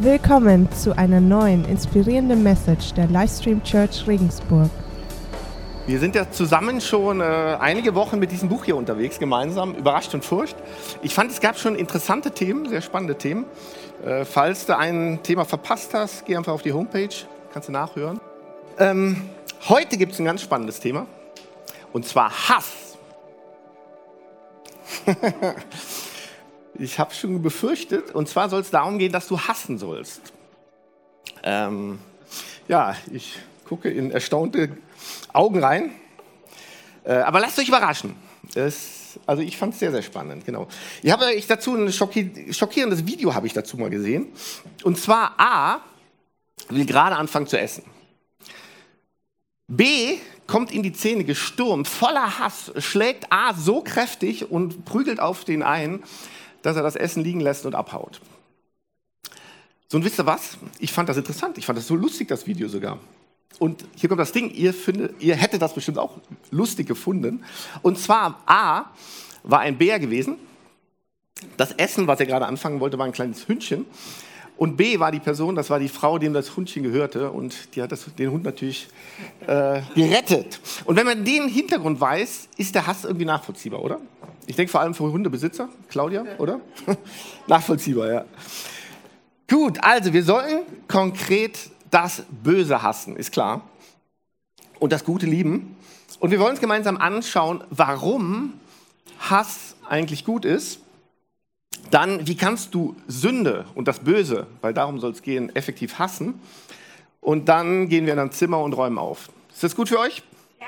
Willkommen zu einer neuen inspirierenden Message der Livestream Church Regensburg. Wir sind ja zusammen schon äh, einige Wochen mit diesem Buch hier unterwegs, gemeinsam, Überrascht und Furcht. Ich fand, es gab schon interessante Themen, sehr spannende Themen. Äh, falls du ein Thema verpasst hast, geh einfach auf die Homepage, kannst du nachhören. Ähm, heute gibt es ein ganz spannendes Thema, und zwar Hass. Ich habe schon befürchtet, und zwar soll es darum gehen, dass du hassen sollst. Ähm, ja, ich gucke in erstaunte Augen rein. Äh, aber lasst euch überraschen. Es, also ich fand es sehr, sehr spannend, genau. Ich habe ich dazu ein schockierendes Video habe ich dazu mal gesehen. Und zwar A will gerade anfangen zu essen. B kommt in die Zähne gestürmt, voller Hass, schlägt A so kräftig und prügelt auf den ein, dass er das Essen liegen lässt und abhaut. So, und wisst ihr was? Ich fand das interessant. Ich fand das so lustig, das Video sogar. Und hier kommt das Ding, ihr, findet, ihr hättet das bestimmt auch lustig gefunden. Und zwar, A, war ein Bär gewesen. Das Essen, was er gerade anfangen wollte, war ein kleines Hündchen. Und B war die Person, das war die Frau, dem das Hundchen gehörte. Und die hat das, den Hund natürlich äh, gerettet. Und wenn man den Hintergrund weiß, ist der Hass irgendwie nachvollziehbar, oder? Ich denke vor allem für Hundebesitzer, Claudia, oder? nachvollziehbar, ja. Gut, also wir sollen konkret das Böse hassen, ist klar. Und das Gute lieben. Und wir wollen uns gemeinsam anschauen, warum Hass eigentlich gut ist dann, wie kannst du Sünde und das Böse, weil darum soll es gehen, effektiv hassen? Und dann gehen wir in ein Zimmer und räumen auf. Ist das gut für euch? Ja.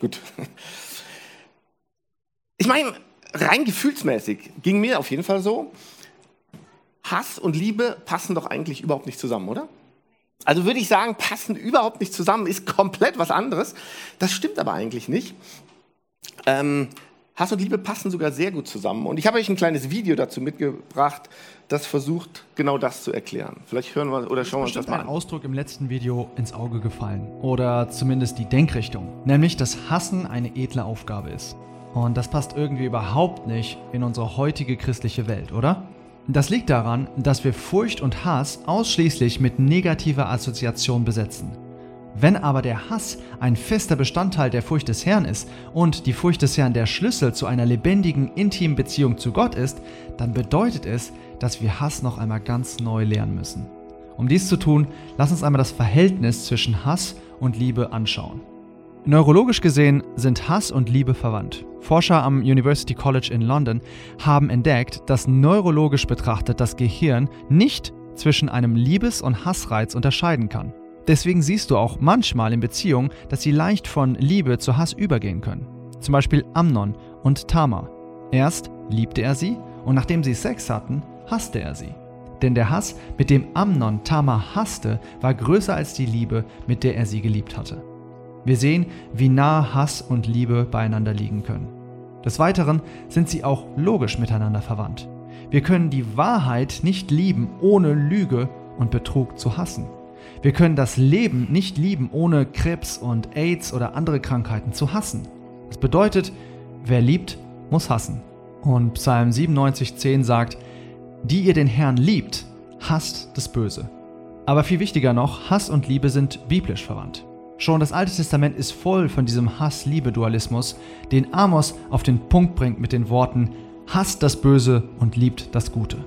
Gut. Ich meine, rein gefühlsmäßig ging mir auf jeden Fall so, Hass und Liebe passen doch eigentlich überhaupt nicht zusammen, oder? Also würde ich sagen, passen überhaupt nicht zusammen, ist komplett was anderes. Das stimmt aber eigentlich nicht. Ähm, Hass und Liebe passen sogar sehr gut zusammen. Und ich habe euch ein kleines Video dazu mitgebracht, das versucht, genau das zu erklären. Vielleicht hören wir oder schauen wir uns das mal an. ein Ausdruck im letzten Video ins Auge gefallen. Oder zumindest die Denkrichtung. Nämlich, dass Hassen eine edle Aufgabe ist. Und das passt irgendwie überhaupt nicht in unsere heutige christliche Welt, oder? Das liegt daran, dass wir Furcht und Hass ausschließlich mit negativer Assoziation besetzen. Wenn aber der Hass ein fester Bestandteil der Furcht des Herrn ist und die Furcht des Herrn der Schlüssel zu einer lebendigen, intimen Beziehung zu Gott ist, dann bedeutet es, dass wir Hass noch einmal ganz neu lernen müssen. Um dies zu tun, lass uns einmal das Verhältnis zwischen Hass und Liebe anschauen. Neurologisch gesehen sind Hass und Liebe verwandt. Forscher am University College in London haben entdeckt, dass neurologisch betrachtet das Gehirn nicht zwischen einem Liebes- und Hassreiz unterscheiden kann. Deswegen siehst du auch manchmal in Beziehungen, dass sie leicht von Liebe zu Hass übergehen können. Zum Beispiel Amnon und Tamar. Erst liebte er sie und nachdem sie Sex hatten, hasste er sie. Denn der Hass, mit dem Amnon Tamar hasste, war größer als die Liebe, mit der er sie geliebt hatte. Wir sehen, wie nah Hass und Liebe beieinander liegen können. Des Weiteren sind sie auch logisch miteinander verwandt. Wir können die Wahrheit nicht lieben, ohne Lüge und Betrug zu hassen. Wir können das Leben nicht lieben, ohne Krebs und AIDS oder andere Krankheiten zu hassen. Das bedeutet, wer liebt, muss hassen. Und Psalm 97,10 sagt, die ihr den Herrn liebt, hasst das Böse. Aber viel wichtiger noch, Hass und Liebe sind biblisch verwandt. Schon das Alte Testament ist voll von diesem Hass-Liebe-Dualismus, den Amos auf den Punkt bringt mit den Worten, hasst das Böse und liebt das Gute.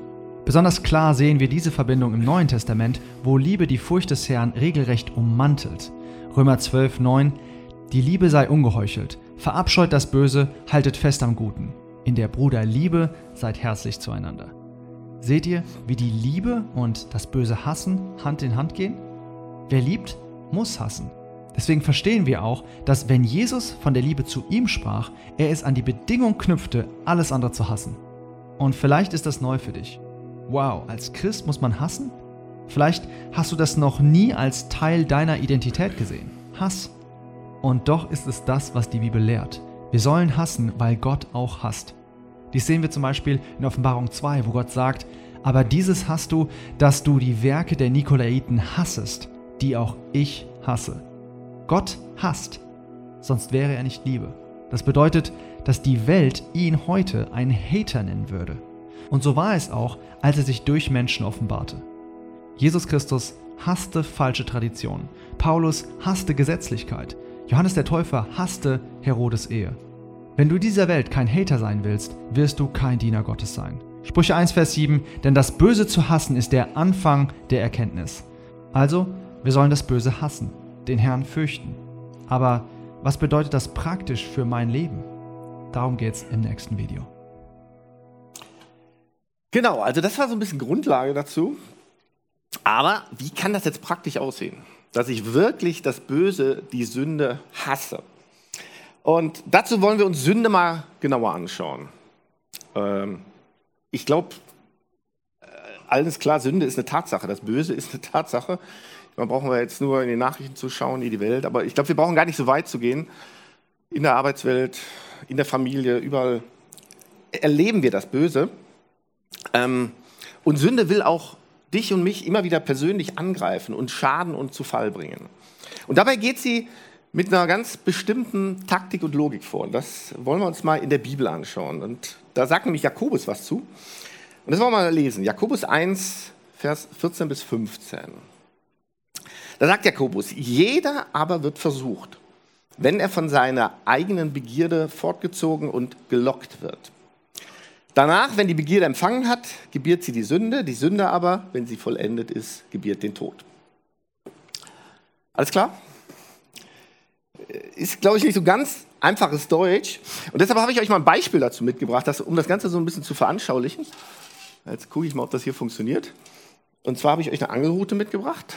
Besonders klar sehen wir diese Verbindung im Neuen Testament, wo Liebe die Furcht des Herrn regelrecht ummantelt. Römer 12, 9 Die Liebe sei ungeheuchelt, verabscheut das Böse, haltet fest am Guten. In der Bruderliebe seid herzlich zueinander. Seht ihr, wie die Liebe und das böse Hassen Hand in Hand gehen? Wer liebt, muss hassen. Deswegen verstehen wir auch, dass wenn Jesus von der Liebe zu ihm sprach, er es an die Bedingung knüpfte, alles andere zu hassen. Und vielleicht ist das neu für dich. Wow, als Christ muss man hassen? Vielleicht hast du das noch nie als Teil deiner Identität gesehen. Hass. Und doch ist es das, was die Bibel lehrt. Wir sollen hassen, weil Gott auch hasst. Dies sehen wir zum Beispiel in Offenbarung 2, wo Gott sagt, aber dieses hast du, dass du die Werke der Nikolaiten hassest, die auch ich hasse. Gott hasst, sonst wäre er nicht Liebe. Das bedeutet, dass die Welt ihn heute einen Hater nennen würde. Und so war es auch, als er sich durch Menschen offenbarte. Jesus Christus hasste falsche Traditionen. Paulus hasste Gesetzlichkeit. Johannes der Täufer hasste Herodes Ehe. Wenn du dieser Welt kein Hater sein willst, wirst du kein Diener Gottes sein. Sprüche 1, Vers 7, denn das Böse zu hassen ist der Anfang der Erkenntnis. Also, wir sollen das Böse hassen, den Herrn fürchten. Aber was bedeutet das praktisch für mein Leben? Darum geht es im nächsten Video. Genau, also das war so ein bisschen Grundlage dazu. Aber wie kann das jetzt praktisch aussehen? Dass ich wirklich das Böse, die Sünde hasse. Und dazu wollen wir uns Sünde mal genauer anschauen. Ähm, ich glaube, äh, alles klar, Sünde ist eine Tatsache, das Böse ist eine Tatsache. Man brauchen wir jetzt nur in die Nachrichten zu schauen, in die Welt. Aber ich glaube, wir brauchen gar nicht so weit zu gehen. In der Arbeitswelt, in der Familie, überall erleben wir das Böse. Ähm, und Sünde will auch dich und mich immer wieder persönlich angreifen und schaden und zu Fall bringen. Und dabei geht sie mit einer ganz bestimmten Taktik und Logik vor. Das wollen wir uns mal in der Bibel anschauen. Und da sagt nämlich Jakobus was zu. Und das wollen wir mal lesen. Jakobus 1, Vers 14 bis 15. Da sagt Jakobus, jeder aber wird versucht, wenn er von seiner eigenen Begierde fortgezogen und gelockt wird. Danach, wenn die Begierde empfangen hat, gebiert sie die Sünde. Die Sünde aber, wenn sie vollendet ist, gebiert den Tod. Alles klar? Ist, glaube ich, nicht so ganz einfaches Deutsch. Und deshalb habe ich euch mal ein Beispiel dazu mitgebracht, dass, um das Ganze so ein bisschen zu veranschaulichen. Jetzt gucke ich mal, ob das hier funktioniert. Und zwar habe ich euch eine Angelrute mitgebracht.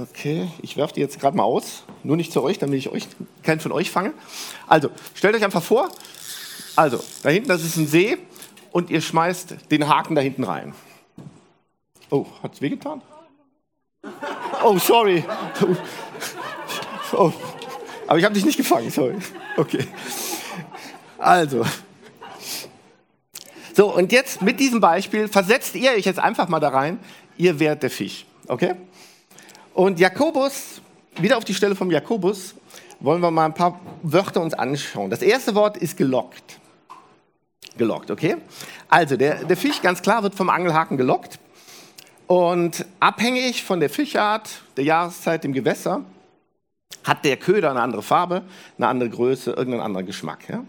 Okay, ich werfe die jetzt gerade mal aus. Nur nicht zu euch, damit ich euch, keinen von euch fange. Also, stellt euch einfach vor, also, da hinten, das ist ein See und ihr schmeißt den Haken da hinten rein. Oh, hat es wehgetan? Oh, sorry. Oh. Aber ich habe dich nicht gefangen, sorry. Okay. Also. So, und jetzt mit diesem Beispiel versetzt ihr euch jetzt einfach mal da rein, ihr wärt der Fisch. Okay? Und Jakobus, wieder auf die Stelle vom Jakobus, wollen wir mal ein paar Wörter uns anschauen. Das erste Wort ist gelockt. Gelockt, okay? Also, der, der Fisch, ganz klar, wird vom Angelhaken gelockt. Und abhängig von der Fischart, der Jahreszeit, dem Gewässer, hat der Köder eine andere Farbe, eine andere Größe, irgendeinen anderen Geschmack. Ja?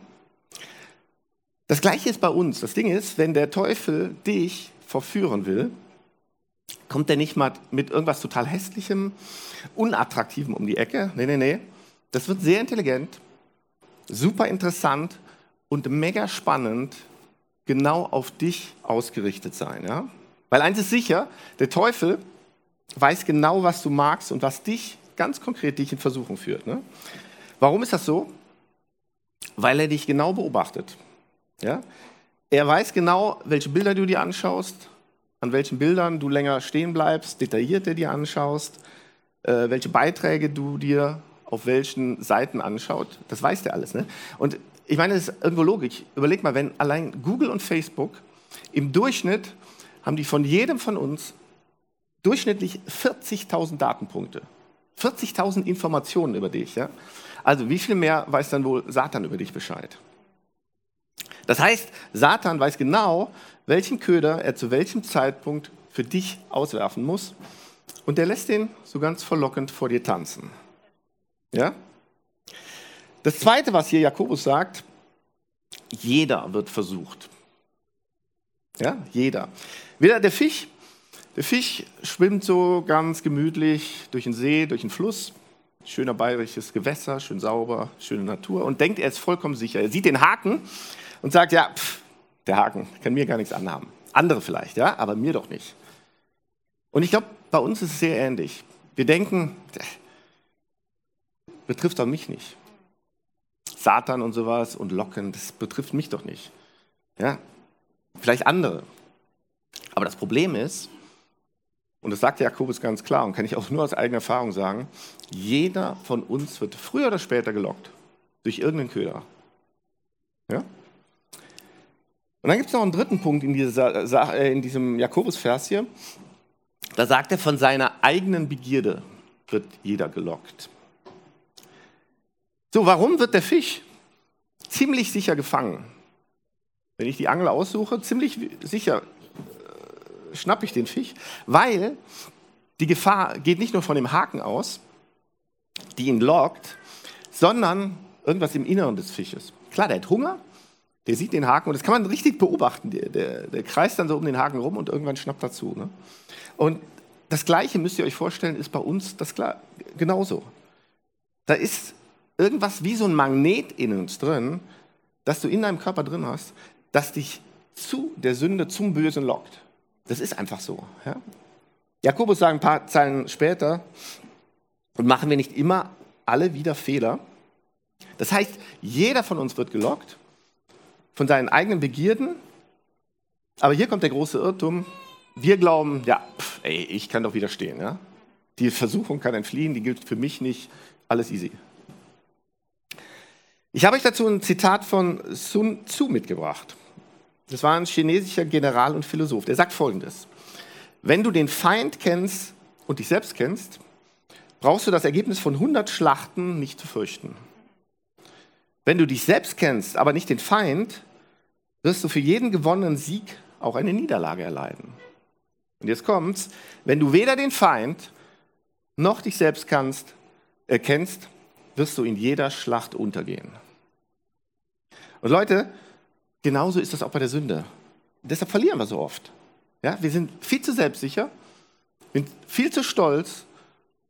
Das gleiche ist bei uns. Das Ding ist, wenn der Teufel dich verführen will, kommt er nicht mal mit irgendwas total hässlichem, unattraktivem um die Ecke. Nee, nee, nee. Das wird sehr intelligent, super interessant und mega spannend genau auf dich ausgerichtet sein. Ja? Weil eins ist sicher, der Teufel weiß genau, was du magst und was dich ganz konkret dich in Versuchung führt. Ne? Warum ist das so? Weil er dich genau beobachtet. Ja? Er weiß genau, welche Bilder du dir anschaust, an welchen Bildern du länger stehen bleibst, detaillierter dir anschaust, äh, welche Beiträge du dir auf welchen Seiten anschaut. Das weiß der alles. Ne? Und ich meine, das ist irgendwo logisch. Überleg mal, wenn allein Google und Facebook im Durchschnitt haben die von jedem von uns durchschnittlich 40.000 Datenpunkte. 40.000 Informationen über dich. Ja? Also wie viel mehr weiß dann wohl Satan über dich Bescheid? Das heißt, Satan weiß genau, welchen Köder er zu welchem Zeitpunkt für dich auswerfen muss. Und der lässt den so ganz verlockend vor dir tanzen. Ja? Das Zweite, was hier Jakobus sagt, jeder wird versucht. Ja, jeder. Weder der Fisch, der Fisch schwimmt so ganz gemütlich durch den See, durch den Fluss. Schöner bayerisches Gewässer, schön sauber, schöne Natur und denkt, er ist vollkommen sicher. Er sieht den Haken und sagt, ja, pff, der Haken kann mir gar nichts anhaben. Andere vielleicht, ja, aber mir doch nicht. Und ich glaube, bei uns ist es sehr ähnlich. Wir denken, betrifft doch mich nicht. Satan und sowas und Locken, das betrifft mich doch nicht. Ja, vielleicht andere. Aber das Problem ist, und das sagt Jakobus ganz klar und kann ich auch nur aus eigener Erfahrung sagen, jeder von uns wird früher oder später gelockt durch irgendeinen Köder. Ja? Und dann gibt es noch einen dritten Punkt in, dieser, äh, in diesem Jakobus-Vers hier. Da sagt er, von seiner eigenen Begierde wird jeder gelockt. So, warum wird der Fisch ziemlich sicher gefangen? Wenn ich die Angel aussuche, ziemlich sicher schnappe ich den Fisch, weil die Gefahr geht nicht nur von dem Haken aus, die ihn lockt, sondern irgendwas im Inneren des Fisches. Klar, der hat Hunger, der sieht den Haken und das kann man richtig beobachten. Der, der, der kreist dann so um den Haken rum und irgendwann schnappt er zu. Ne? Und das Gleiche müsst ihr euch vorstellen, ist bei uns das genauso. Da ist irgendwas wie so ein Magnet in uns drin, das du in deinem Körper drin hast, das dich zu der Sünde, zum Bösen lockt. Das ist einfach so. Ja? Jakobus sagt ein paar Zeilen später, und machen wir nicht immer alle wieder Fehler? Das heißt, jeder von uns wird gelockt von seinen eigenen Begierden, aber hier kommt der große Irrtum. Wir glauben, ja, pff, ey, ich kann doch widerstehen. Ja? Die Versuchung kann entfliehen, die gilt für mich nicht, alles easy. Ich habe euch dazu ein Zitat von Sun Tzu mitgebracht. Das war ein chinesischer General und Philosoph. Der sagt folgendes: Wenn du den Feind kennst und dich selbst kennst, brauchst du das Ergebnis von 100 Schlachten nicht zu fürchten. Wenn du dich selbst kennst, aber nicht den Feind, wirst du für jeden gewonnenen Sieg auch eine Niederlage erleiden. Und jetzt kommt's, wenn du weder den Feind noch dich selbst kannst, äh, kennst, wirst du in jeder Schlacht untergehen. Und Leute, genauso ist das auch bei der Sünde. Deshalb verlieren wir so oft. Ja, wir sind viel zu selbstsicher, sind viel zu stolz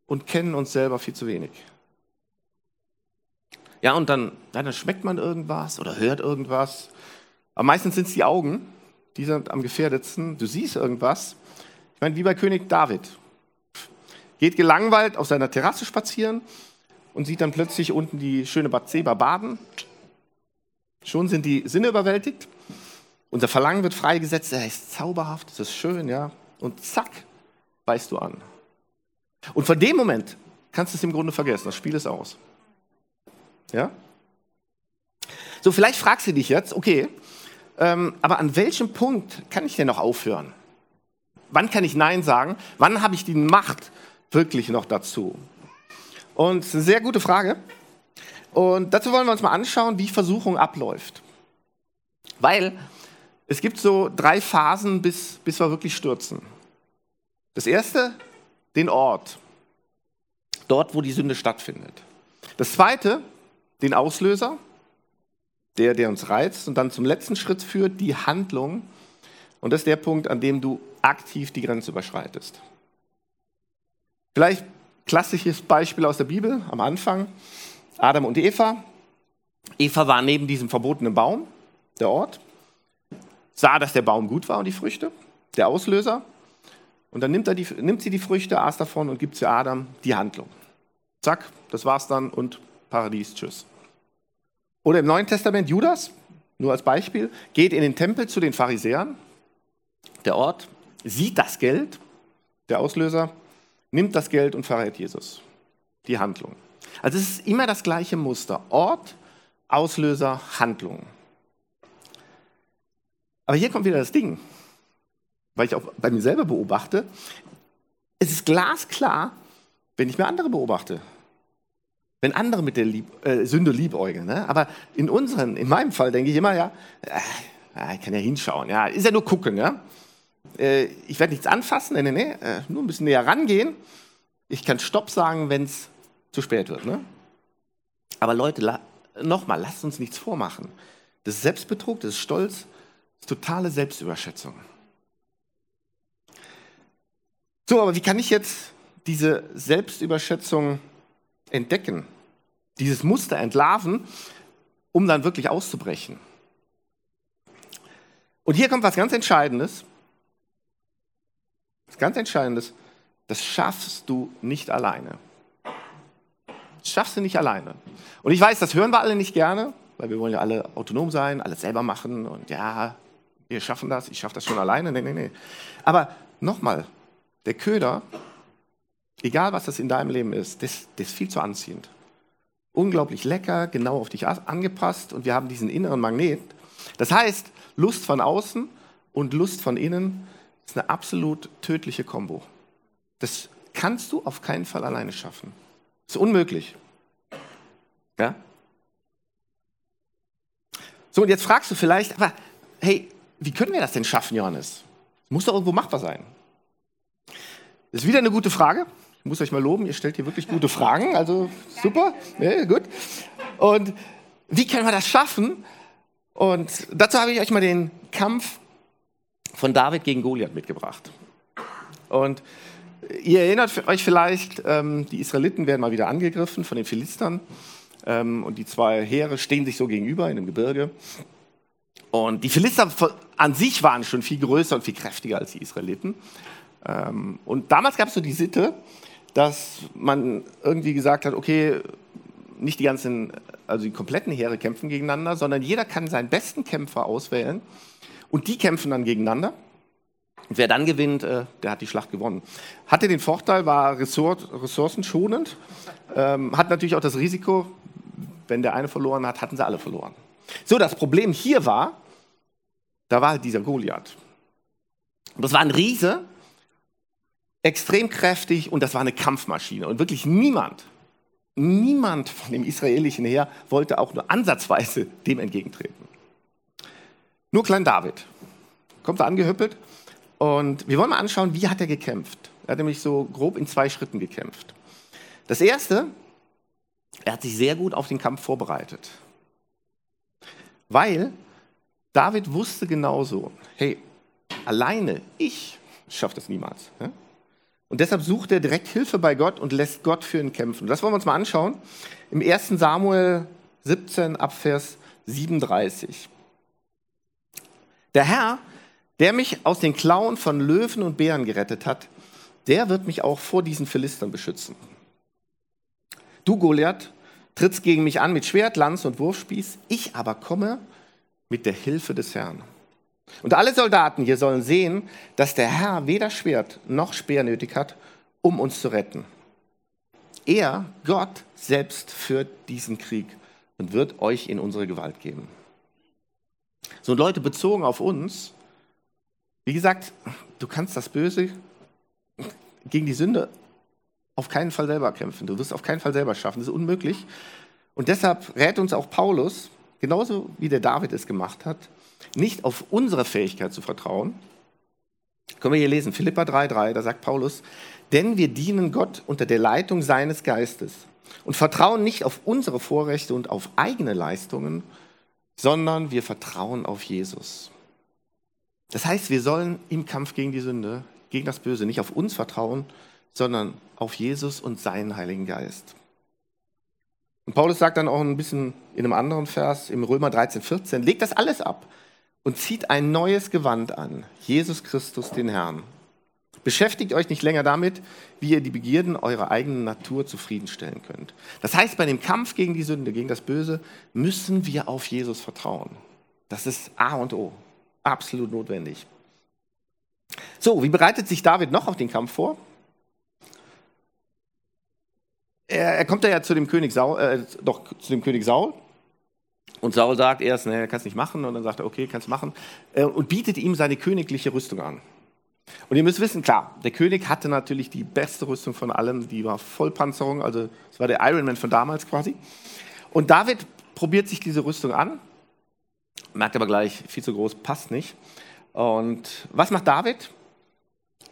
und kennen uns selber viel zu wenig. Ja, und dann, ja, dann schmeckt man irgendwas oder hört irgendwas. Aber meistens sind es die Augen, die sind am gefährdetsten. Du siehst irgendwas. Ich meine, wie bei König David. Geht gelangweilt auf seiner Terrasse spazieren und sieht dann plötzlich unten die schöne Bathseba baden. Schon sind die Sinne überwältigt. Unser Verlangen wird freigesetzt. Er ist zauberhaft, es ist schön, ja. Und zack, beißt du an. Und von dem Moment kannst du es im Grunde vergessen. Das Spiel ist aus. Ja? So, vielleicht fragst du dich jetzt, okay, ähm, aber an welchem Punkt kann ich denn noch aufhören? Wann kann ich Nein sagen? Wann habe ich die Macht wirklich noch dazu? Und das ist eine sehr gute Frage. Und dazu wollen wir uns mal anschauen, wie Versuchung abläuft. Weil es gibt so drei Phasen, bis, bis wir wirklich stürzen. Das erste den Ort, dort, wo die Sünde stattfindet. Das zweite, den Auslöser, der, der uns reizt und dann zum letzten Schritt führt, die Handlung. Und das ist der Punkt, an dem du aktiv die Grenze überschreitest. Vielleicht klassisches Beispiel aus der Bibel am Anfang. Adam und Eva. Eva war neben diesem verbotenen Baum, der Ort, sah, dass der Baum gut war und die Früchte, der Auslöser. Und dann nimmt, die, nimmt sie die Früchte, aß davon und gibt zu Adam die Handlung. Zack, das war's dann und Paradies, tschüss. Oder im Neuen Testament Judas, nur als Beispiel, geht in den Tempel zu den Pharisäern, der Ort, sieht das Geld, der Auslöser, nimmt das Geld und verrät Jesus. Die Handlung. Also es ist immer das gleiche Muster. Ort, Auslöser, Handlung. Aber hier kommt wieder das Ding weil ich auch bei mir selber beobachte, es ist glasklar, wenn ich mir andere beobachte. Wenn andere mit der Lieb äh, Sünde liebäugeln. Ne? Aber in unseren, in meinem Fall denke ich immer, ja, äh, ich kann ja hinschauen. Ja, ist ja nur gucken. Ja? Äh, ich werde nichts anfassen, nee, nee, nee, äh, nur ein bisschen näher rangehen. Ich kann Stopp sagen, wenn es zu spät wird. Ne? Aber Leute, la nochmal, lasst uns nichts vormachen. Das ist Selbstbetrug, das ist Stolz, das ist totale Selbstüberschätzung. So, aber wie kann ich jetzt diese Selbstüberschätzung entdecken, dieses Muster entlarven, um dann wirklich auszubrechen? Und hier kommt was ganz Entscheidendes. Was ganz Entscheidendes. Das schaffst du nicht alleine. Das schaffst du nicht alleine. Und ich weiß, das hören wir alle nicht gerne, weil wir wollen ja alle autonom sein, alles selber machen und ja, wir schaffen das, ich schaffe das schon alleine. Nee, nee, nee. Aber nochmal, der Köder, egal was das in deinem Leben ist, das, das ist viel zu anziehend. Unglaublich lecker, genau auf dich angepasst und wir haben diesen inneren Magnet. Das heißt, Lust von außen und Lust von innen ist eine absolut tödliche Kombo. Das kannst du auf keinen Fall alleine schaffen. Das ist unmöglich. Ja? So, und jetzt fragst du vielleicht, aber hey, wie können wir das denn schaffen, Johannes? Muss doch irgendwo machbar sein. Das ist wieder eine gute Frage. Muss euch mal loben, ihr stellt hier wirklich gute Fragen. Also super, ja, gut. Und wie können wir das schaffen? Und dazu habe ich euch mal den Kampf von David gegen Goliath mitgebracht. Und ihr erinnert euch vielleicht, ähm, die Israeliten werden mal wieder angegriffen von den Philistern. Ähm, und die zwei Heere stehen sich so gegenüber in dem Gebirge. Und die Philister an sich waren schon viel größer und viel kräftiger als die Israeliten. Ähm, und damals gab es so die Sitte, dass man irgendwie gesagt hat, okay, nicht die ganzen, also die kompletten Heere kämpfen gegeneinander, sondern jeder kann seinen besten Kämpfer auswählen und die kämpfen dann gegeneinander. Und wer dann gewinnt, äh, der hat die Schlacht gewonnen. Hatte den Vorteil, war ressourcenschonend, ähm, hat natürlich auch das Risiko, wenn der eine verloren hat, hatten sie alle verloren. So, das Problem hier war, da war dieser Goliath. Das war ein Riese, extrem kräftig und das war eine Kampfmaschine. Und wirklich niemand, niemand von dem israelischen Heer wollte auch nur ansatzweise dem entgegentreten. Nur Klein David kommt da angehüppelt und wir wollen mal anschauen, wie hat er gekämpft. Er hat nämlich so grob in zwei Schritten gekämpft. Das erste, er hat sich sehr gut auf den Kampf vorbereitet. Weil David wusste genauso, hey, alleine ich schaffe das niemals. Und deshalb sucht er direkt Hilfe bei Gott und lässt Gott für ihn kämpfen. Das wollen wir uns mal anschauen. Im 1. Samuel 17 Abvers 37. Der Herr, der mich aus den Klauen von Löwen und Bären gerettet hat, der wird mich auch vor diesen Philistern beschützen. Du, Goliath, trittst gegen mich an mit Schwert, Lanz und Wurfspieß. Ich aber komme mit der Hilfe des Herrn. Und alle Soldaten hier sollen sehen, dass der Herr weder Schwert noch Speer nötig hat, um uns zu retten. Er, Gott selbst, führt diesen Krieg und wird euch in unsere Gewalt geben. So Leute bezogen auf uns, wie gesagt, du kannst das Böse gegen die Sünde auf keinen Fall selber kämpfen. Du wirst auf keinen Fall selber schaffen. Das ist unmöglich. Und deshalb rät uns auch Paulus, genauso wie der David es gemacht hat, nicht auf unsere Fähigkeit zu vertrauen. Können wir hier lesen, Philippa 3,3, da sagt Paulus, denn wir dienen Gott unter der Leitung seines Geistes und vertrauen nicht auf unsere Vorrechte und auf eigene Leistungen, sondern wir vertrauen auf Jesus. Das heißt, wir sollen im Kampf gegen die Sünde, gegen das Böse, nicht auf uns vertrauen, sondern auf Jesus und seinen Heiligen Geist. Und Paulus sagt dann auch ein bisschen in einem anderen Vers, im Römer 13, 14, legt das alles ab und zieht ein neues Gewand an, Jesus Christus, den Herrn. Beschäftigt euch nicht länger damit, wie ihr die Begierden eurer eigenen Natur zufriedenstellen könnt. Das heißt, bei dem Kampf gegen die Sünde, gegen das Böse, müssen wir auf Jesus vertrauen. Das ist A und O. Absolut notwendig. So, wie bereitet sich David noch auf den Kampf vor? er, er kommt ja zu dem König Saul, äh, doch zu dem König Saul. Und Saul sagt erst, ne, kannst nicht machen. Und dann sagt er, okay, kannst machen. Äh, und bietet ihm seine königliche Rüstung an. Und ihr müsst wissen, klar, der König hatte natürlich die beste Rüstung von allem. Die war Vollpanzerung, also es war der Ironman von damals quasi. Und David probiert sich diese Rüstung an, merkt aber gleich, viel zu groß, passt nicht. Und was macht David?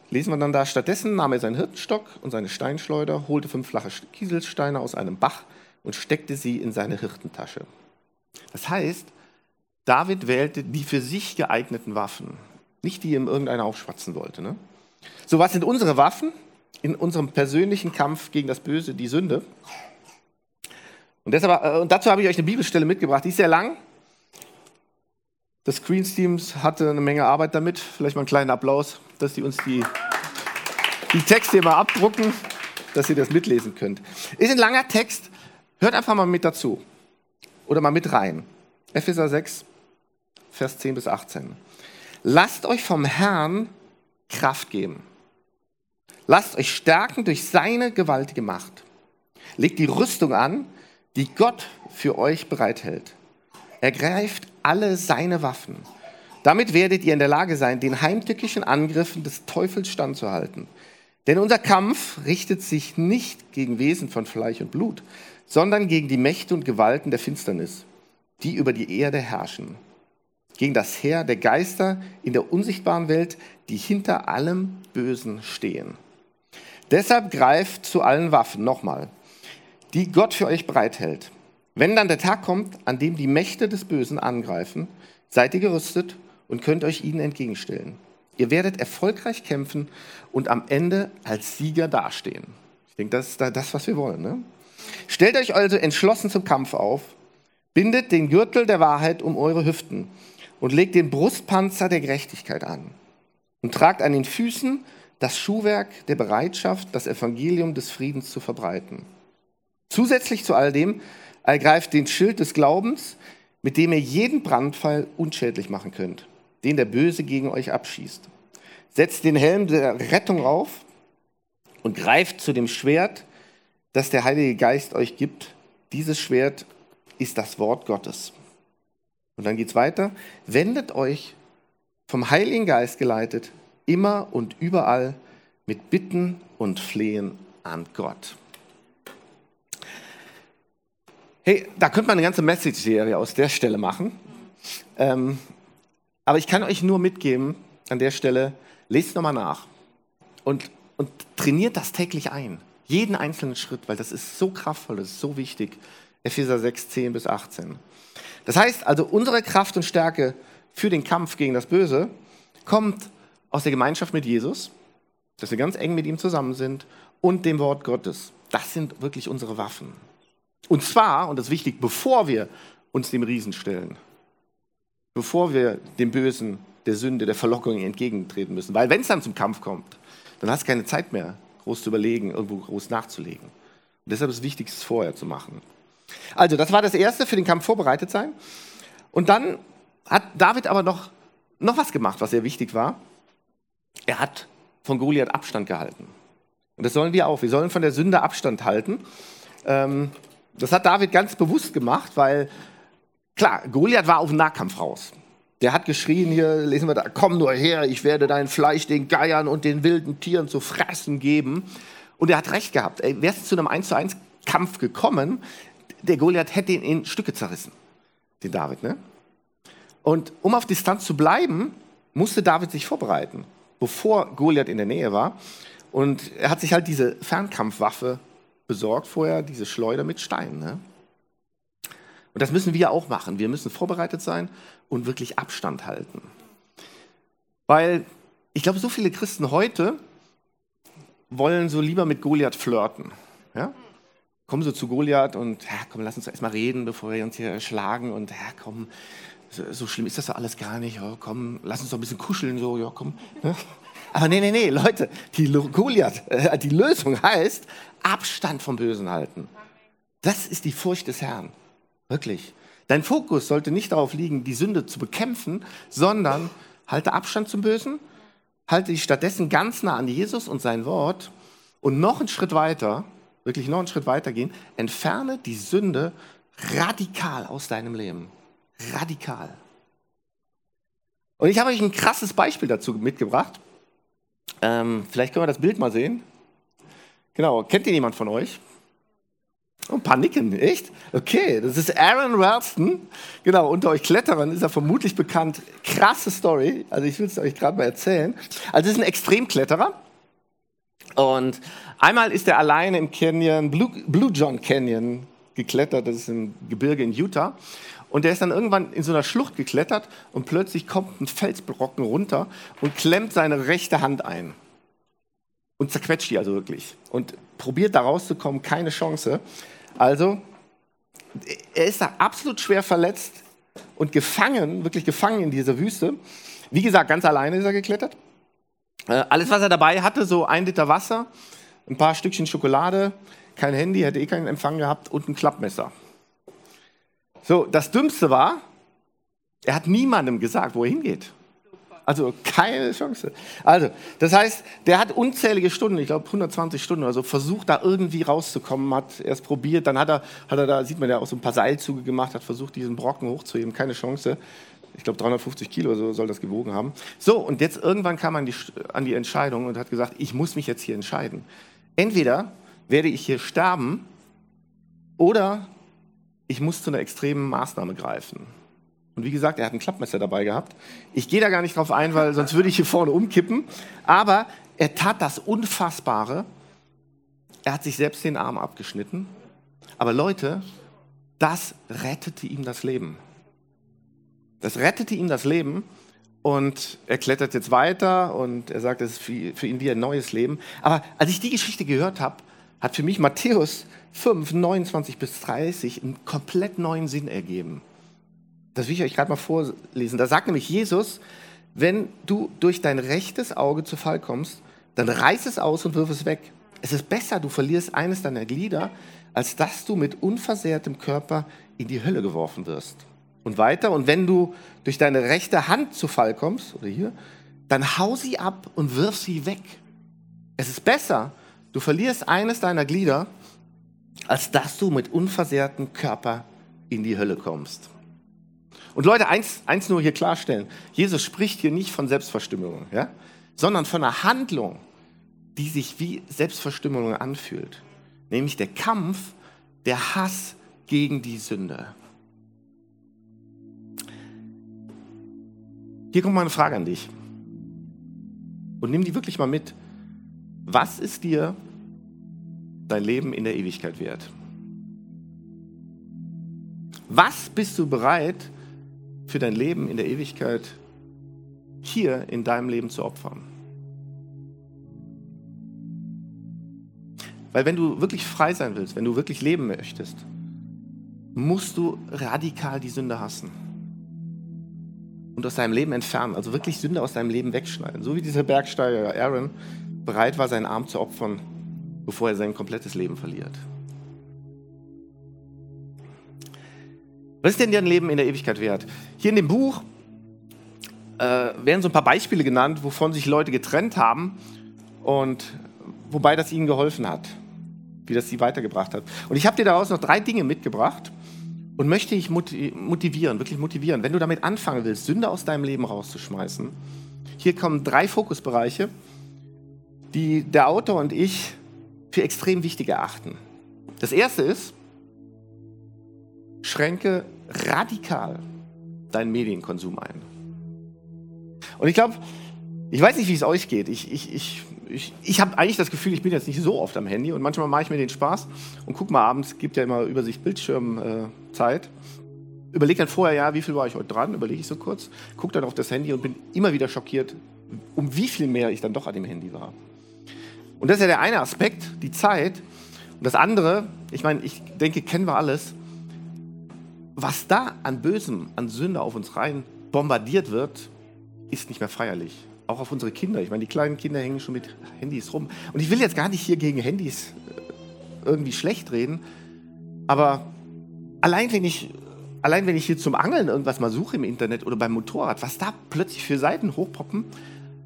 lesen wir dann da, stattdessen nahm er seinen Hirtenstock und seine Steinschleuder, holte fünf flache Kieselsteine aus einem Bach und steckte sie in seine Hirtentasche. Das heißt, David wählte die für sich geeigneten Waffen, nicht die ihm irgendeiner aufschwatzen wollte. Ne? So, was sind unsere Waffen in unserem persönlichen Kampf gegen das Böse, die Sünde? Und, deshalb, äh, und dazu habe ich euch eine Bibelstelle mitgebracht, die ist sehr lang. Das Screens Teams hatte eine Menge Arbeit damit. Vielleicht mal einen kleinen Applaus dass Sie uns die, die Texte mal abdrucken, dass ihr das mitlesen könnt. Ist ein langer Text, hört einfach mal mit dazu oder mal mit rein. Epheser 6, Vers 10 bis 18. Lasst euch vom Herrn Kraft geben. Lasst euch stärken durch seine gewaltige Macht. Legt die Rüstung an, die Gott für euch bereithält. Ergreift alle seine Waffen damit werdet ihr in der Lage sein, den heimtückischen Angriffen des Teufels standzuhalten. Denn unser Kampf richtet sich nicht gegen Wesen von Fleisch und Blut, sondern gegen die Mächte und Gewalten der Finsternis, die über die Erde herrschen. gegen das Heer der Geister in der unsichtbaren Welt, die hinter allem Bösen stehen. Deshalb greift zu allen Waffen, nochmal, die Gott für euch bereithält. Wenn dann der Tag kommt, an dem die Mächte des Bösen angreifen, seid ihr gerüstet und könnt euch ihnen entgegenstellen. Ihr werdet erfolgreich kämpfen und am Ende als Sieger dastehen. Ich denke, das ist das, was wir wollen. Ne? Stellt euch also entschlossen zum Kampf auf, bindet den Gürtel der Wahrheit um eure Hüften und legt den Brustpanzer der Gerechtigkeit an und tragt an den Füßen das Schuhwerk der Bereitschaft, das Evangelium des Friedens zu verbreiten. Zusätzlich zu all dem ergreift den Schild des Glaubens, mit dem ihr jeden Brandfall unschädlich machen könnt, den der Böse gegen euch abschießt. Setzt den Helm der Rettung auf und greift zu dem Schwert, das der Heilige Geist euch gibt. Dieses Schwert ist das Wort Gottes. Und dann geht es weiter. Wendet euch vom Heiligen Geist geleitet immer und überall mit Bitten und Flehen an Gott. Hey, da könnte man eine ganze Message-Serie aus der Stelle machen. Ähm, aber ich kann euch nur mitgeben, an der Stelle, lest nochmal nach und, und trainiert das täglich ein. Jeden einzelnen Schritt, weil das ist so kraftvoll, das ist so wichtig. Epheser 6, 10 bis 18. Das heißt also, unsere Kraft und Stärke für den Kampf gegen das Böse kommt aus der Gemeinschaft mit Jesus, dass wir ganz eng mit ihm zusammen sind und dem Wort Gottes. Das sind wirklich unsere Waffen. Und zwar, und das ist wichtig, bevor wir uns dem Riesen stellen, bevor wir dem Bösen, der Sünde, der Verlockung entgegentreten müssen. Weil wenn es dann zum Kampf kommt, dann hast du keine Zeit mehr, groß zu überlegen, irgendwo groß nachzulegen. Und deshalb ist es wichtig, es vorher zu machen. Also, das war das Erste, für den Kampf vorbereitet sein. Und dann hat David aber noch, noch was gemacht, was sehr wichtig war. Er hat von Goliath Abstand gehalten. Und das sollen wir auch. Wir sollen von der Sünde Abstand halten. Ähm, das hat David ganz bewusst gemacht, weil, klar, Goliath war auf den Nahkampf raus. Der hat geschrien, hier lesen wir da, komm nur her, ich werde dein Fleisch den Geiern und den wilden Tieren zu fressen geben. Und er hat recht gehabt. Wäre es zu einem 1 zu 1 Kampf gekommen, der Goliath hätte ihn in Stücke zerrissen, den David. Ne? Und um auf Distanz zu bleiben, musste David sich vorbereiten, bevor Goliath in der Nähe war. Und er hat sich halt diese Fernkampfwaffe besorgt vorher, diese Schleuder mit Steinen. Ne? Und das müssen wir auch machen. Wir müssen vorbereitet sein und wirklich Abstand halten. Weil ich glaube, so viele Christen heute wollen so lieber mit Goliath flirten. Ja? kommen so zu Goliath und, ja, komm, lass uns erstmal reden, bevor wir uns hier schlagen und, ja, komm, so, so schlimm ist das doch alles gar nicht, ja, komm, lass uns doch ein bisschen kuscheln, so, ja, komm. Ne? Aber nee, nee, nee, Leute, die Goliath, äh, die Lösung heißt, Abstand vom Bösen halten. Das ist die Furcht des Herrn. Wirklich. Dein Fokus sollte nicht darauf liegen, die Sünde zu bekämpfen, sondern halte Abstand zum Bösen, halte dich stattdessen ganz nah an Jesus und sein Wort und noch einen Schritt weiter, wirklich noch einen Schritt weiter gehen, entferne die Sünde radikal aus deinem Leben. Radikal. Und ich habe euch ein krasses Beispiel dazu mitgebracht. Ähm, vielleicht können wir das Bild mal sehen. Genau, kennt ihr jemand von euch? Oh, ein paar nicken, echt? Okay, das ist Aaron Ralston. Genau, unter euch Kletterern ist er vermutlich bekannt. Krasse Story, also ich will es euch gerade mal erzählen. Also, es ist ein Extremkletterer. Und einmal ist er alleine im Canyon, Blue, Blue John Canyon geklettert, das ist ein Gebirge in Utah. Und der ist dann irgendwann in so einer Schlucht geklettert und plötzlich kommt ein Felsbrocken runter und klemmt seine rechte Hand ein. Und zerquetscht die also wirklich. Und probiert da rauszukommen, keine Chance. Also, er ist da absolut schwer verletzt und gefangen, wirklich gefangen in dieser Wüste. Wie gesagt, ganz alleine ist er geklettert. Äh, alles, was er dabei hatte, so ein Liter Wasser, ein paar Stückchen Schokolade, kein Handy, hätte eh keinen Empfang gehabt und ein Klappmesser. So, das Dümmste war, er hat niemandem gesagt, wo er hingeht. Also keine Chance. Also, das heißt, der hat unzählige Stunden, ich glaube 120 Stunden oder so, versucht da irgendwie rauszukommen, hat erst probiert, dann hat er, hat er da, sieht man ja auch so ein paar Seilzüge gemacht, hat versucht, diesen Brocken hochzuheben, keine Chance ich glaube 350 Kilo so soll das gewogen haben. So, und jetzt irgendwann kam man die, an die Entscheidung und hat gesagt, ich muss mich jetzt hier entscheiden. Entweder werde ich hier sterben oder ich muss zu einer extremen Maßnahme greifen. Und wie gesagt, er hat ein Klappmesser dabei gehabt. Ich gehe da gar nicht drauf ein, weil sonst würde ich hier vorne umkippen. Aber er tat das Unfassbare. Er hat sich selbst den Arm abgeschnitten. Aber Leute, das rettete ihm das Leben. Das rettete ihm das Leben und er klettert jetzt weiter und er sagt, es ist für ihn wie ein neues Leben. Aber als ich die Geschichte gehört habe, hat für mich Matthäus 5, 29 bis 30 einen komplett neuen Sinn ergeben. Das will ich euch gerade mal vorlesen. Da sagt nämlich Jesus, wenn du durch dein rechtes Auge zu Fall kommst, dann reiß es aus und wirf es weg. Es ist besser, du verlierst eines deiner Glieder, als dass du mit unversehrtem Körper in die Hölle geworfen wirst. Und weiter, und wenn du durch deine rechte Hand zu Fall kommst, oder hier, dann hau sie ab und wirf sie weg. Es ist besser, du verlierst eines deiner Glieder, als dass du mit unversehrtem Körper in die Hölle kommst. Und Leute, eins, eins nur hier klarstellen. Jesus spricht hier nicht von Selbstverstümmelung, ja? sondern von einer Handlung, die sich wie Selbstverstümmelung anfühlt. Nämlich der Kampf, der Hass gegen die Sünde. Hier kommt mal eine Frage an dich. Und nimm die wirklich mal mit. Was ist dir dein Leben in der Ewigkeit wert? Was bist du bereit für dein Leben in der Ewigkeit hier in deinem Leben zu opfern? Weil wenn du wirklich frei sein willst, wenn du wirklich leben möchtest, musst du radikal die Sünde hassen und aus deinem Leben entfernen, also wirklich Sünde aus deinem Leben wegschneiden. So wie dieser Bergsteiger Aaron bereit war, seinen Arm zu opfern, bevor er sein komplettes Leben verliert. Was ist denn dein Leben in der Ewigkeit wert? Hier in dem Buch äh, werden so ein paar Beispiele genannt, wovon sich Leute getrennt haben und wobei das ihnen geholfen hat, wie das sie weitergebracht hat. Und ich habe dir daraus noch drei Dinge mitgebracht und möchte dich motivieren, wirklich motivieren, wenn du damit anfangen willst, Sünde aus deinem Leben rauszuschmeißen. Hier kommen drei Fokusbereiche, die der Autor und ich für extrem wichtig erachten. Das erste ist, schränke radikal deinen Medienkonsum ein. Und ich glaube, ich weiß nicht, wie es euch geht. Ich, ich, ich, ich, ich habe eigentlich das Gefühl, ich bin jetzt nicht so oft am Handy und manchmal mache ich mir den Spaß und gucke mal abends, gibt ja immer Übersicht Bildschirmzeit. Äh, überlege dann vorher, ja, wie viel war ich heute dran, überlege ich so kurz, gucke dann auf das Handy und bin immer wieder schockiert, um wie viel mehr ich dann doch an dem Handy war. Und das ist ja der eine Aspekt, die Zeit. Und das andere, ich meine, ich denke, kennen wir alles, was da an Bösem, an Sünde auf uns rein bombardiert wird, ist nicht mehr feierlich. Auch auf unsere Kinder. Ich meine, die kleinen Kinder hängen schon mit Handys rum. Und ich will jetzt gar nicht hier gegen Handys äh, irgendwie schlecht reden, aber allein wenn ich, allein wenn ich hier zum Angeln irgendwas mal suche im Internet oder beim Motorrad, was da plötzlich für Seiten hochpoppen,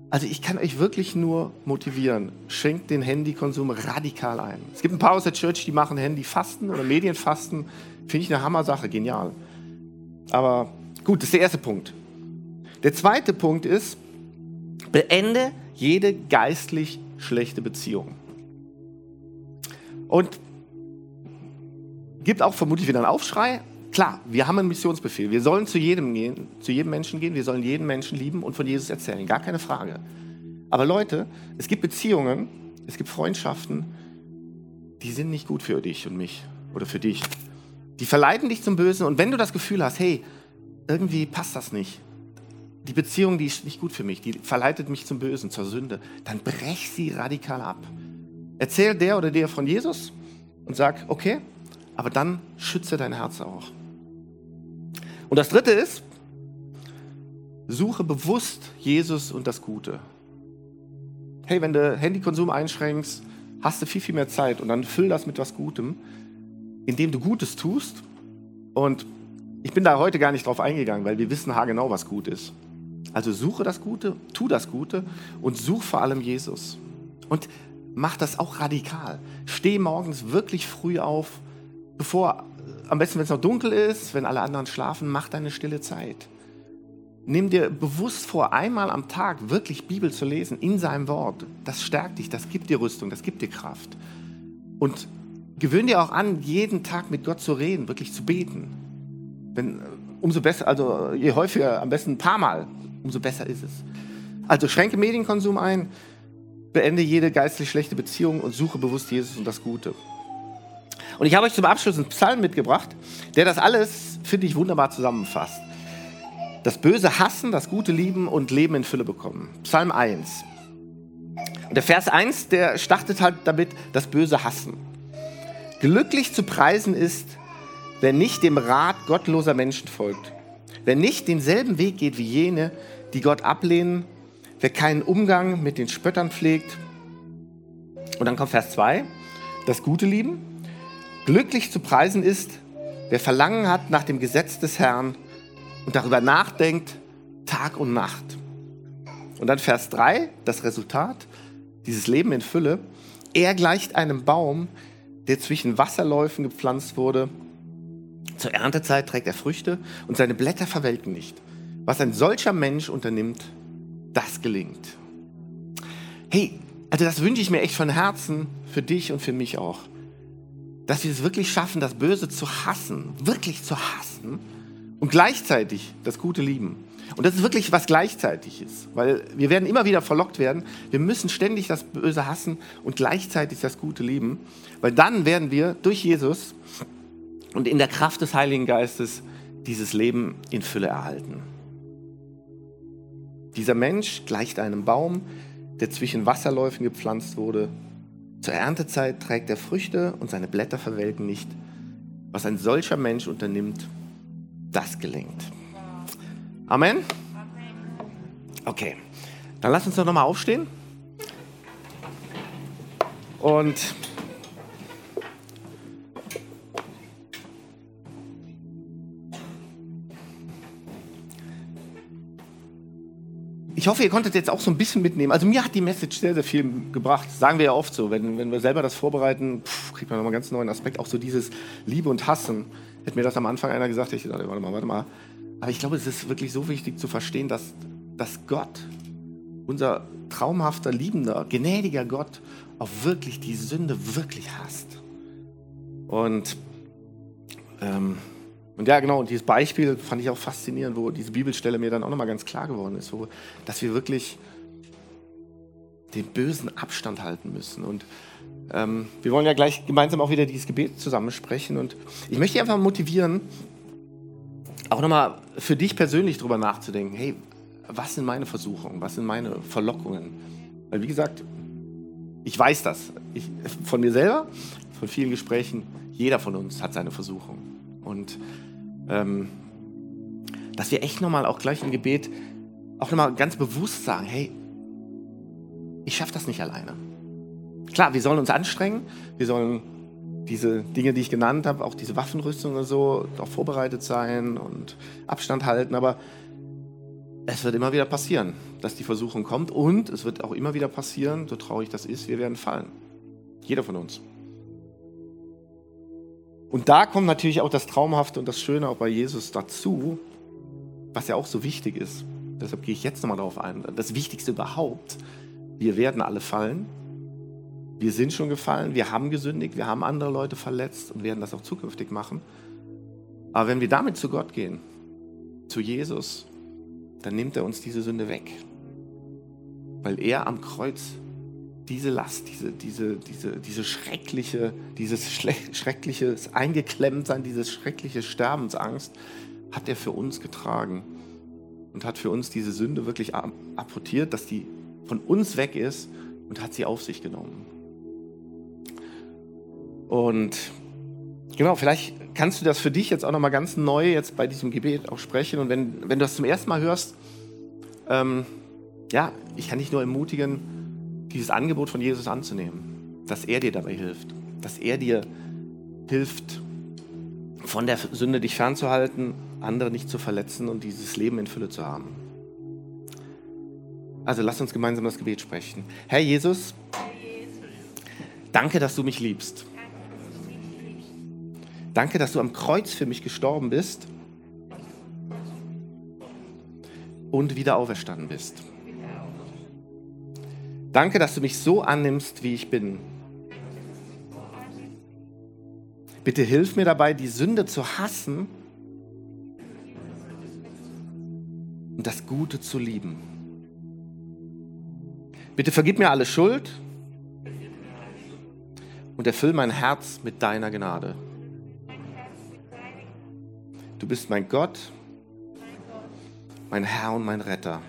also ich kann euch wirklich nur motivieren. Schenkt den Handykonsum radikal ein. Es gibt ein paar aus der Church, die machen Handyfasten oder Medienfasten. Finde ich eine Hammer-Sache, genial. Aber gut, das ist der erste Punkt. Der zweite Punkt ist, beende jede geistlich schlechte Beziehung. Und gibt auch vermutlich wieder einen Aufschrei. Klar, wir haben einen Missionsbefehl. Wir sollen zu jedem gehen, zu jedem Menschen gehen. Wir sollen jeden Menschen lieben und von Jesus erzählen. Gar keine Frage. Aber Leute, es gibt Beziehungen, es gibt Freundschaften, die sind nicht gut für dich und mich oder für dich. Die verleiten dich zum Bösen und wenn du das Gefühl hast, hey, irgendwie passt das nicht, die Beziehung, die ist nicht gut für mich, die verleitet mich zum Bösen, zur Sünde, dann brech sie radikal ab. Erzähl der oder der von Jesus und sag, okay, aber dann schütze dein Herz auch. Und das dritte ist, suche bewusst Jesus und das Gute. Hey, wenn du Handykonsum einschränkst, hast du viel, viel mehr Zeit und dann füll das mit was Gutem indem du Gutes tust. Und ich bin da heute gar nicht drauf eingegangen, weil wir wissen haargenau, was gut ist. Also suche das Gute, tu das Gute und such vor allem Jesus. Und mach das auch radikal. Steh morgens wirklich früh auf, bevor, am besten wenn es noch dunkel ist, wenn alle anderen schlafen, mach deine stille Zeit. Nimm dir bewusst vor, einmal am Tag wirklich Bibel zu lesen, in seinem Wort. Das stärkt dich, das gibt dir Rüstung, das gibt dir Kraft. Und gewöhn dir auch an, jeden Tag mit Gott zu reden, wirklich zu beten. Wenn, umso besser, also je häufiger, am besten ein paar Mal, umso besser ist es. Also schränke Medienkonsum ein, beende jede geistlich schlechte Beziehung und suche bewusst Jesus und das Gute. Und ich habe euch zum Abschluss einen Psalm mitgebracht, der das alles, finde ich, wunderbar zusammenfasst. Das Böse hassen, das Gute lieben und Leben in Fülle bekommen. Psalm 1. Und der Vers 1, der startet halt damit, das Böse hassen. Glücklich zu preisen ist, wer nicht dem Rat gottloser Menschen folgt, wer nicht denselben Weg geht wie jene, die Gott ablehnen, wer keinen Umgang mit den Spöttern pflegt. Und dann kommt Vers 2, das Gute lieben. Glücklich zu preisen ist, wer Verlangen hat nach dem Gesetz des Herrn und darüber nachdenkt, Tag und Nacht. Und dann Vers 3, das Resultat, dieses Leben in Fülle. Er gleicht einem Baum, der zwischen Wasserläufen gepflanzt wurde. Zur Erntezeit trägt er Früchte und seine Blätter verwelken nicht. Was ein solcher Mensch unternimmt, das gelingt. Hey, also das wünsche ich mir echt von Herzen für dich und für mich auch. Dass wir es wirklich schaffen, das Böse zu hassen, wirklich zu hassen und gleichzeitig das Gute lieben. Und das ist wirklich was gleichzeitig ist, weil wir werden immer wieder verlockt werden. Wir müssen ständig das Böse hassen und gleichzeitig das Gute lieben, weil dann werden wir durch Jesus und in der Kraft des Heiligen Geistes dieses Leben in Fülle erhalten. Dieser Mensch gleicht einem Baum, der zwischen Wasserläufen gepflanzt wurde. Zur Erntezeit trägt er Früchte und seine Blätter verwelken nicht. Was ein solcher Mensch unternimmt, das gelingt. Amen? Okay, dann lass uns doch nochmal aufstehen. Und ich hoffe, ihr konntet jetzt auch so ein bisschen mitnehmen. Also mir hat die Message sehr, sehr viel gebracht. Sagen wir ja oft so, wenn, wenn wir selber das vorbereiten, pff, kriegt man nochmal einen ganz neuen Aspekt. Auch so dieses Liebe und Hassen. Hätte mir das am Anfang einer gesagt, ich dachte, warte mal, warte mal. Aber ich glaube, es ist wirklich so wichtig zu verstehen, dass, dass Gott, unser traumhafter, liebender, gnädiger Gott, auch wirklich die Sünde wirklich hasst. Und ähm, und ja, genau, und dieses Beispiel fand ich auch faszinierend, wo diese Bibelstelle mir dann auch nochmal ganz klar geworden ist, wo, dass wir wirklich den bösen Abstand halten müssen. Und ähm, wir wollen ja gleich gemeinsam auch wieder dieses Gebet zusammensprechen. Und ich möchte einfach motivieren, auch nochmal für dich persönlich darüber nachzudenken, hey, was sind meine Versuchungen, was sind meine Verlockungen? Weil wie gesagt, ich weiß das. Ich, von mir selber, von vielen Gesprächen, jeder von uns hat seine Versuchung. Und ähm, dass wir echt nochmal auch gleich im Gebet auch nochmal ganz bewusst sagen, hey, ich schaffe das nicht alleine. Klar, wir sollen uns anstrengen, wir sollen diese Dinge, die ich genannt habe, auch diese Waffenrüstung oder so, auch vorbereitet sein und Abstand halten, aber es wird immer wieder passieren, dass die Versuchung kommt und es wird auch immer wieder passieren, so traurig das ist, wir werden fallen. Jeder von uns. Und da kommt natürlich auch das Traumhafte und das Schöne auch bei Jesus dazu, was ja auch so wichtig ist. Deshalb gehe ich jetzt nochmal darauf ein. Das Wichtigste überhaupt, wir werden alle fallen. Wir sind schon gefallen, wir haben gesündigt, wir haben andere Leute verletzt und werden das auch zukünftig machen. Aber wenn wir damit zu Gott gehen, zu Jesus, dann nimmt er uns diese Sünde weg. Weil er am Kreuz diese Last, diese, diese, diese, diese schreckliche, dieses schreckliche Eingeklemmtsein, dieses schreckliche Sterbensangst hat er für uns getragen und hat für uns diese Sünde wirklich apportiert, dass die von uns weg ist und hat sie auf sich genommen. Und genau, vielleicht kannst du das für dich jetzt auch nochmal ganz neu jetzt bei diesem Gebet auch sprechen. Und wenn, wenn du das zum ersten Mal hörst, ähm, ja, ich kann dich nur ermutigen, dieses Angebot von Jesus anzunehmen, dass er dir dabei hilft, dass er dir hilft, von der Sünde dich fernzuhalten, andere nicht zu verletzen und dieses Leben in Fülle zu haben. Also lass uns gemeinsam das Gebet sprechen. Herr Jesus, danke, dass du mich liebst. Danke, dass du am Kreuz für mich gestorben bist und wieder auferstanden bist. Danke, dass du mich so annimmst, wie ich bin. Bitte hilf mir dabei, die Sünde zu hassen und das Gute zu lieben. Bitte vergib mir alle Schuld und erfüll mein Herz mit deiner Gnade. Du bist mein Gott, mein Herr und mein Retter.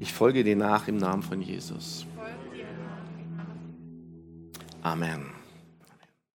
Ich folge dir nach im Namen von Jesus. Amen.